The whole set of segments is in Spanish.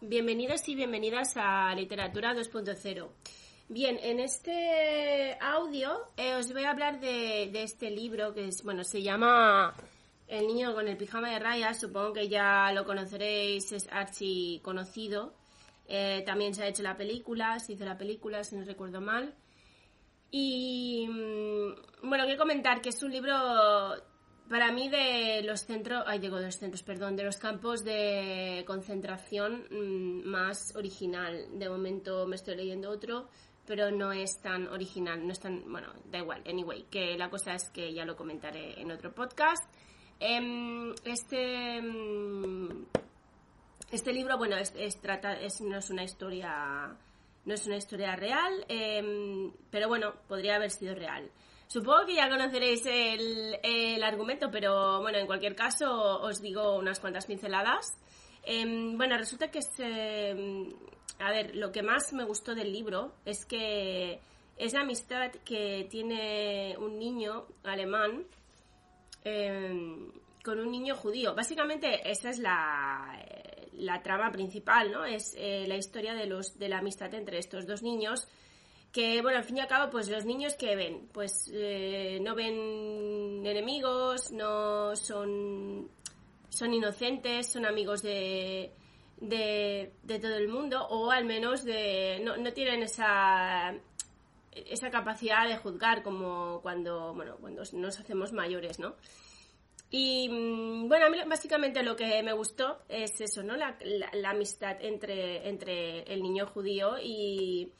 Bienvenidos y bienvenidas a Literatura 2.0. Bien, en este audio eh, os voy a hablar de, este libro que es, bueno, se llama El niño con el pijama de rayas. Supongo que ya lo conoceréis, es archi conocido. Eh, también se ha hecho la película, se hizo la película, si no recuerdo mal. Y mm, bueno, quiero comentar que es un libro para mí de los centros, ay digo de los centros, perdón, de los campos de concentración mmm, más original. De momento me estoy leyendo otro, pero no es tan original, no es tan, bueno, da igual, anyway, que la cosa es que ya lo comentaré en otro podcast. Eh, este este libro, bueno, es, es trata, es, no es una historia, no es una historia real, eh, pero bueno, podría haber sido real. Supongo que ya conoceréis el, el, argumento, pero bueno, en cualquier caso os digo unas cuantas pinceladas. Eh, bueno, resulta que es, eh, a ver, lo que más me gustó del libro es que es la amistad que tiene un niño alemán eh, con un niño judío. Básicamente esa es la, la trama principal, ¿no? Es eh, la historia de, los, de la amistad entre estos dos niños que, bueno, al fin y al cabo, pues los niños que ven, pues eh, no ven enemigos, no son, son inocentes, son amigos de, de, todo el mundo, o al menos de, no, no tienen esa, esa capacidad de juzgar como cuando, bueno, cuando nos hacemos mayores, ¿no? Y bueno, a mí básicamente lo que me gustó es eso, ¿no? La, la, la amistad entre, entre el niño judío y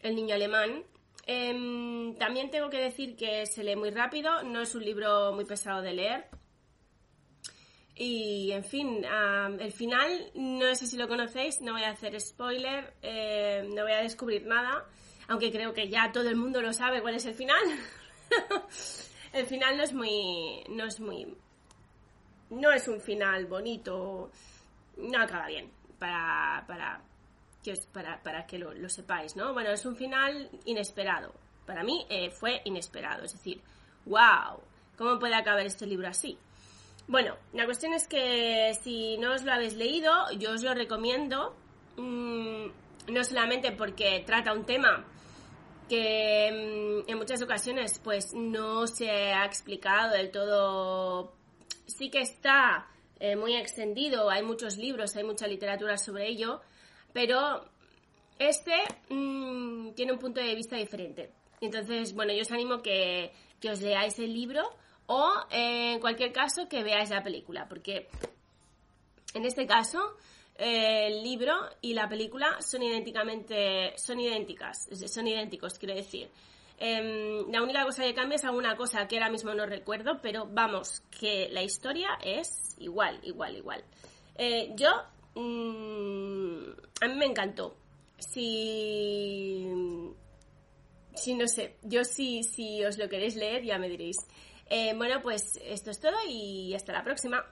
el niño alemán. Eh, también tengo que decir que se lee muy rápido, no es un libro muy pesado de leer. Y en fin, el final, no sé si lo conocéis, no voy a hacer spoiler, eh, no voy a descubrir nada, aunque creo que ya todo el mundo lo sabe cuál es el final. el final no es muy. no es muy. no es un final bonito, no acaba bien para, para, para, que lo, lo, sepáis, ¿no? Bueno, es un final inesperado. Para mí eh, fue inesperado, es decir, wow, ¿cómo puede acabar este libro así? Bueno, la cuestión es que si no os lo habéis leído, yo os lo recomiendo, mmm, no solamente porque trata un tema que mmm, en muchas ocasiones pues no se ha explicado del todo, sí que está eh, muy extendido, hay muchos libros, hay mucha literatura sobre ello, pero este mmm, tiene un punto de vista diferente. Entonces, bueno, yo os animo que, que os leáis el libro o, eh, en cualquier caso, que veáis la película, porque en este caso eh, el libro y la película son idénticamente, son idénticas, son idénticos, quiero decir. Eh, la única cosa que cambia es alguna cosa que ahora mismo no recuerdo, pero vamos, que la historia es igual, igual, igual. Eh, yo mmm, a mí me encantó. Si, si no sé, yo sí, si os lo queréis leer ya me diréis. Eh, bueno, pues esto es todo y hasta la próxima.